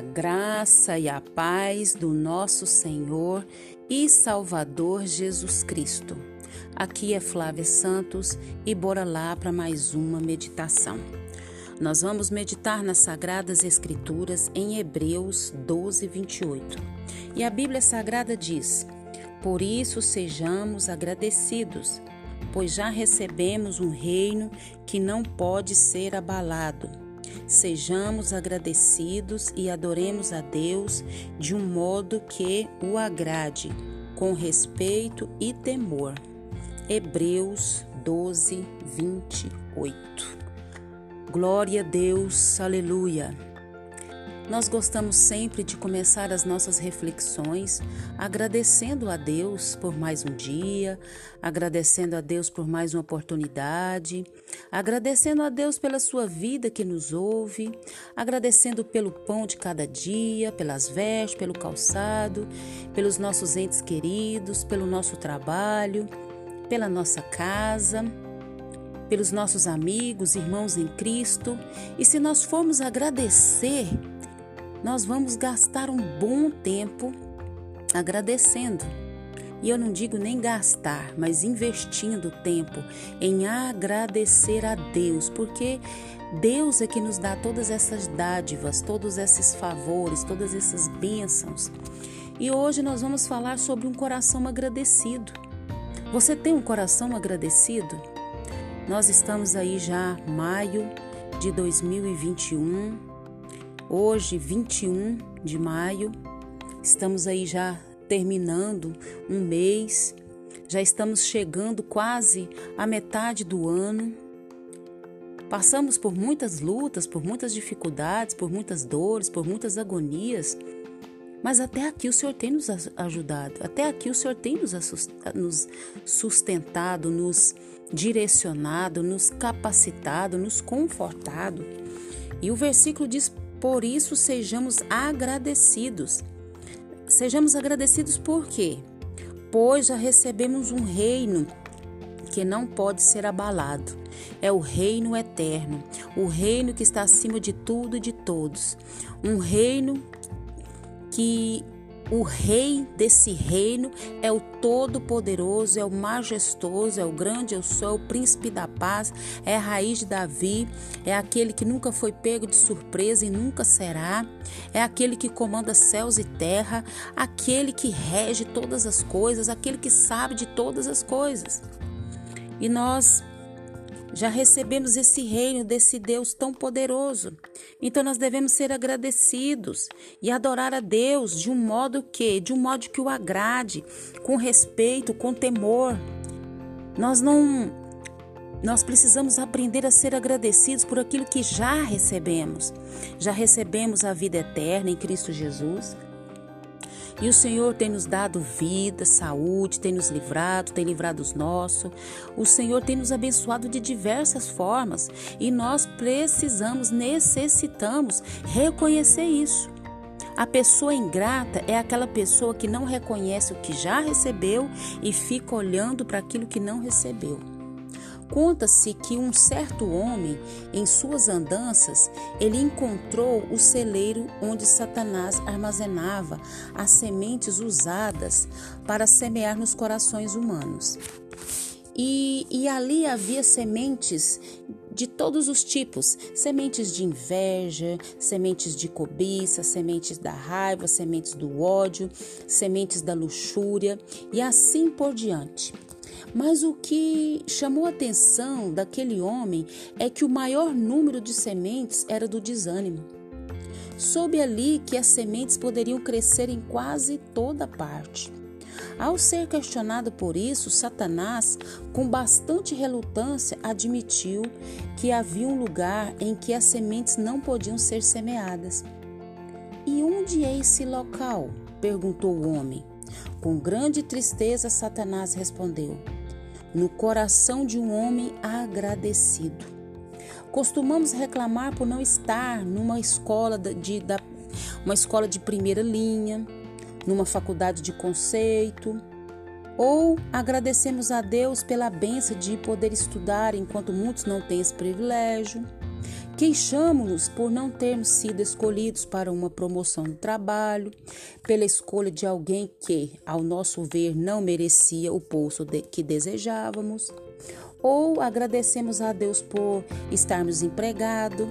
A graça e a paz do nosso Senhor e Salvador Jesus Cristo. Aqui é Flávia Santos e bora lá para mais uma meditação. Nós vamos meditar nas Sagradas Escrituras em Hebreus 12, 28. E a Bíblia Sagrada diz: Por isso sejamos agradecidos, pois já recebemos um reino que não pode ser abalado Sejamos agradecidos e adoremos a Deus de um modo que o agrade, com respeito e temor. Hebreus 12, 28. Glória a Deus, aleluia. Nós gostamos sempre de começar as nossas reflexões agradecendo a Deus por mais um dia, agradecendo a Deus por mais uma oportunidade, agradecendo a Deus pela sua vida que nos ouve, agradecendo pelo pão de cada dia, pelas vestes, pelo calçado, pelos nossos entes queridos, pelo nosso trabalho, pela nossa casa pelos nossos amigos, irmãos em Cristo. E se nós formos agradecer, nós vamos gastar um bom tempo agradecendo. E eu não digo nem gastar, mas investindo tempo em agradecer a Deus, porque Deus é que nos dá todas essas dádivas, todos esses favores, todas essas bênçãos. E hoje nós vamos falar sobre um coração agradecido. Você tem um coração agradecido? Nós estamos aí já maio de 2021 Hoje, 21 de maio, estamos aí já terminando um mês, já estamos chegando quase à metade do ano. Passamos por muitas lutas, por muitas dificuldades, por muitas dores, por muitas agonias, mas até aqui o Senhor tem nos ajudado, até aqui o Senhor tem nos sustentado, nos direcionado, nos capacitado, nos confortado. E o versículo diz por isso, sejamos agradecidos. Sejamos agradecidos por quê? Pois já recebemos um reino que não pode ser abalado. É o reino eterno, o reino que está acima de tudo e de todos. Um reino que o rei desse reino é o todo-poderoso, é o majestoso, é o grande eu sou, é o príncipe da paz, é a raiz de Davi, é aquele que nunca foi pego de surpresa e nunca será, é aquele que comanda céus e terra, aquele que rege todas as coisas, aquele que sabe de todas as coisas. E nós já recebemos esse reino desse Deus tão poderoso. Então nós devemos ser agradecidos e adorar a Deus de um modo que, de um modo que o agrade, com respeito, com temor. Nós não nós precisamos aprender a ser agradecidos por aquilo que já recebemos. Já recebemos a vida eterna em Cristo Jesus. E o Senhor tem nos dado vida, saúde, tem nos livrado, tem livrado os nossos. O Senhor tem nos abençoado de diversas formas e nós precisamos, necessitamos reconhecer isso. A pessoa ingrata é aquela pessoa que não reconhece o que já recebeu e fica olhando para aquilo que não recebeu. Conta-se que um certo homem, em suas andanças, ele encontrou o celeiro onde Satanás armazenava as sementes usadas para semear nos corações humanos. E, e ali havia sementes de todos os tipos: sementes de inveja, sementes de cobiça, sementes da raiva, sementes do ódio, sementes da luxúria e assim por diante. Mas o que chamou a atenção daquele homem é que o maior número de sementes era do desânimo. Soube ali que as sementes poderiam crescer em quase toda parte. Ao ser questionado por isso, Satanás, com bastante relutância, admitiu que havia um lugar em que as sementes não podiam ser semeadas. E onde é esse local? perguntou o homem. Com grande tristeza, Satanás respondeu: no coração de um homem agradecido. Costumamos reclamar por não estar numa escola de, da, uma escola de primeira linha, numa faculdade de conceito, ou agradecemos a Deus pela benção de poder estudar enquanto muitos não têm esse privilégio. Queixamos-nos por não termos sido escolhidos para uma promoção no trabalho, pela escolha de alguém que, ao nosso ver, não merecia o posto de, que desejávamos, ou agradecemos a Deus por estarmos empregados,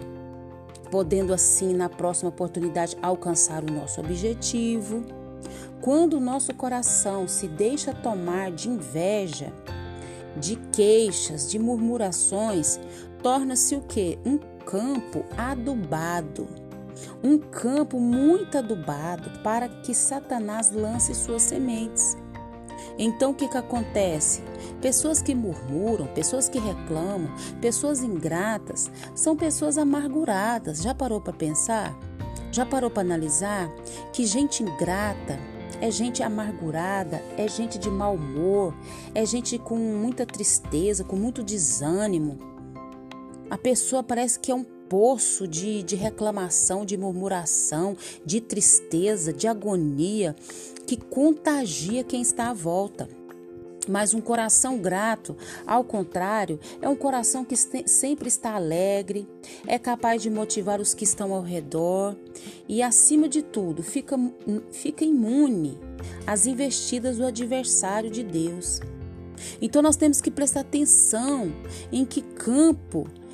podendo assim, na próxima oportunidade, alcançar o nosso objetivo. Quando o nosso coração se deixa tomar de inveja, de queixas, de murmurações, torna-se o que? Um campo adubado. Um campo muito adubado para que Satanás lance suas sementes. Então o que, que acontece? Pessoas que murmuram, pessoas que reclamam, pessoas ingratas, são pessoas amarguradas. Já parou para pensar? Já parou para analisar que gente ingrata é gente amargurada, é gente de mau humor, é gente com muita tristeza, com muito desânimo. A pessoa parece que é um poço de, de reclamação, de murmuração, de tristeza, de agonia, que contagia quem está à volta. Mas um coração grato, ao contrário, é um coração que sempre está alegre, é capaz de motivar os que estão ao redor e, acima de tudo, fica, fica imune às investidas do adversário de Deus. Então nós temos que prestar atenção em que campo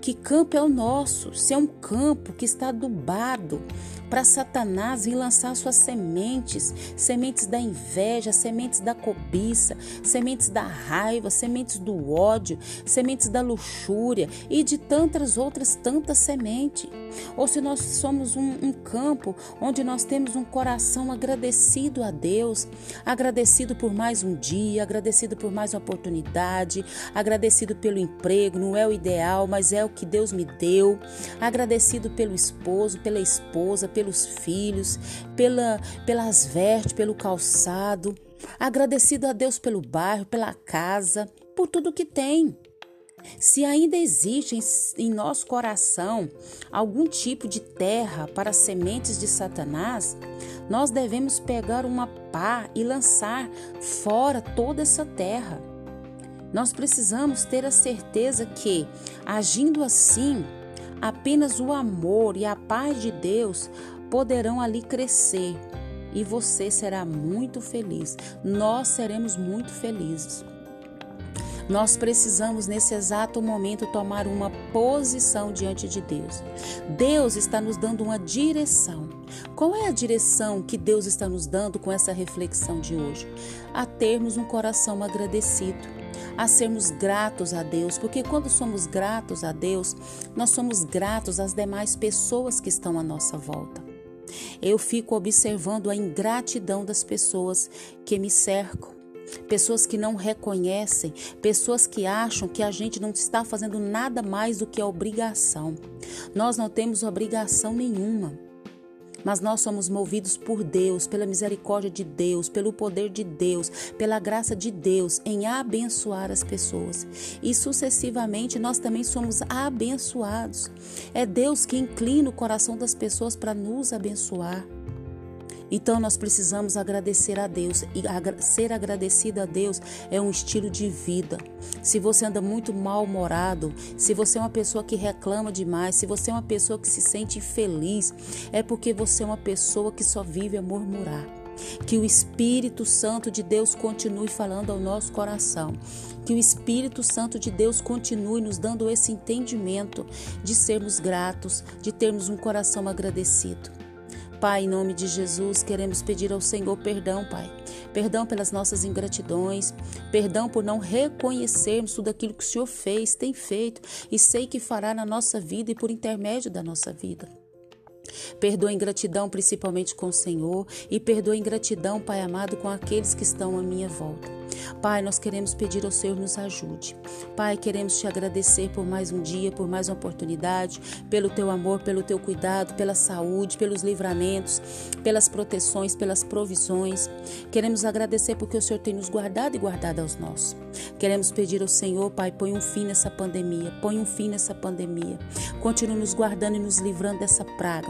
que campo é o nosso? Se é um campo que está adubado para Satanás vir lançar suas sementes, sementes da inveja, sementes da cobiça, sementes da raiva, sementes do ódio, sementes da luxúria e de tantas outras tantas sementes. Ou se nós somos um, um campo onde nós temos um coração agradecido a Deus, agradecido por mais um dia, agradecido por mais uma oportunidade, agradecido pelo emprego, não é o ideal, mas é o que Deus me deu, agradecido pelo esposo, pela esposa, pelos filhos, pela, pelas vestes, pelo calçado, agradecido a Deus pelo bairro, pela casa, por tudo que tem. Se ainda existe em, em, nosso coração algum tipo de terra para sementes de Satanás, nós devemos pegar uma pá e lançar fora toda essa terra. Nós precisamos ter a certeza que, agindo assim, apenas o amor e a paz de Deus poderão ali crescer e você será muito feliz. Nós seremos muito felizes. Nós precisamos, nesse exato momento, tomar uma posição diante de Deus. Deus está nos dando uma direção. Qual é a direção que Deus está nos dando com essa reflexão de hoje? A termos um coração agradecido a sermos gratos a Deus, porque quando somos gratos a Deus, nós somos gratos às demais pessoas que estão à nossa volta. Eu fico observando a ingratidão das pessoas que me cercam. Pessoas que não reconhecem, pessoas que acham que a gente não está fazendo nada mais do que a obrigação. Nós não temos obrigação nenhuma mas nós somos movidos por Deus, pela misericórdia de Deus, pelo poder de Deus, pela graça de Deus em abençoar as pessoas. E sucessivamente nós também somos abençoados. É Deus que inclina o coração das pessoas para nos abençoar. Então nós precisamos agradecer a Deus e ser agradecido a Deus é um estilo de vida. Se você anda muito mal-humorado, se você é uma pessoa que reclama demais, se você é uma pessoa que se sente infeliz, é porque você é uma pessoa que só vive a murmurar. Que o Espírito Santo de Deus continue falando ao nosso coração. Que o Espírito Santo de Deus continue nos dando esse entendimento de sermos gratos, de termos um coração agradecido. Pai, em nome de Jesus, queremos pedir ao Senhor perdão, Pai. Perdão pelas nossas ingratidões, perdão por não reconhecermos tudo aquilo que o Senhor fez, tem feito e sei que fará na nossa vida e por intermédio da nossa vida. Perdoa a ingratidão principalmente com o Senhor e perdoa a ingratidão, Pai amado, com aqueles que estão à minha volta. Pai, nós queremos pedir ao Senhor nos ajude. Pai, queremos te agradecer por mais um dia, por mais uma oportunidade, pelo teu amor, pelo teu cuidado, pela saúde, pelos livramentos, pelas proteções, pelas provisões. Queremos agradecer porque o Senhor tem nos guardado e guardado aos nossos. Queremos pedir ao Senhor, Pai, põe um fim nessa pandemia, põe um fim nessa pandemia. Continue nos guardando e nos livrando dessa praga,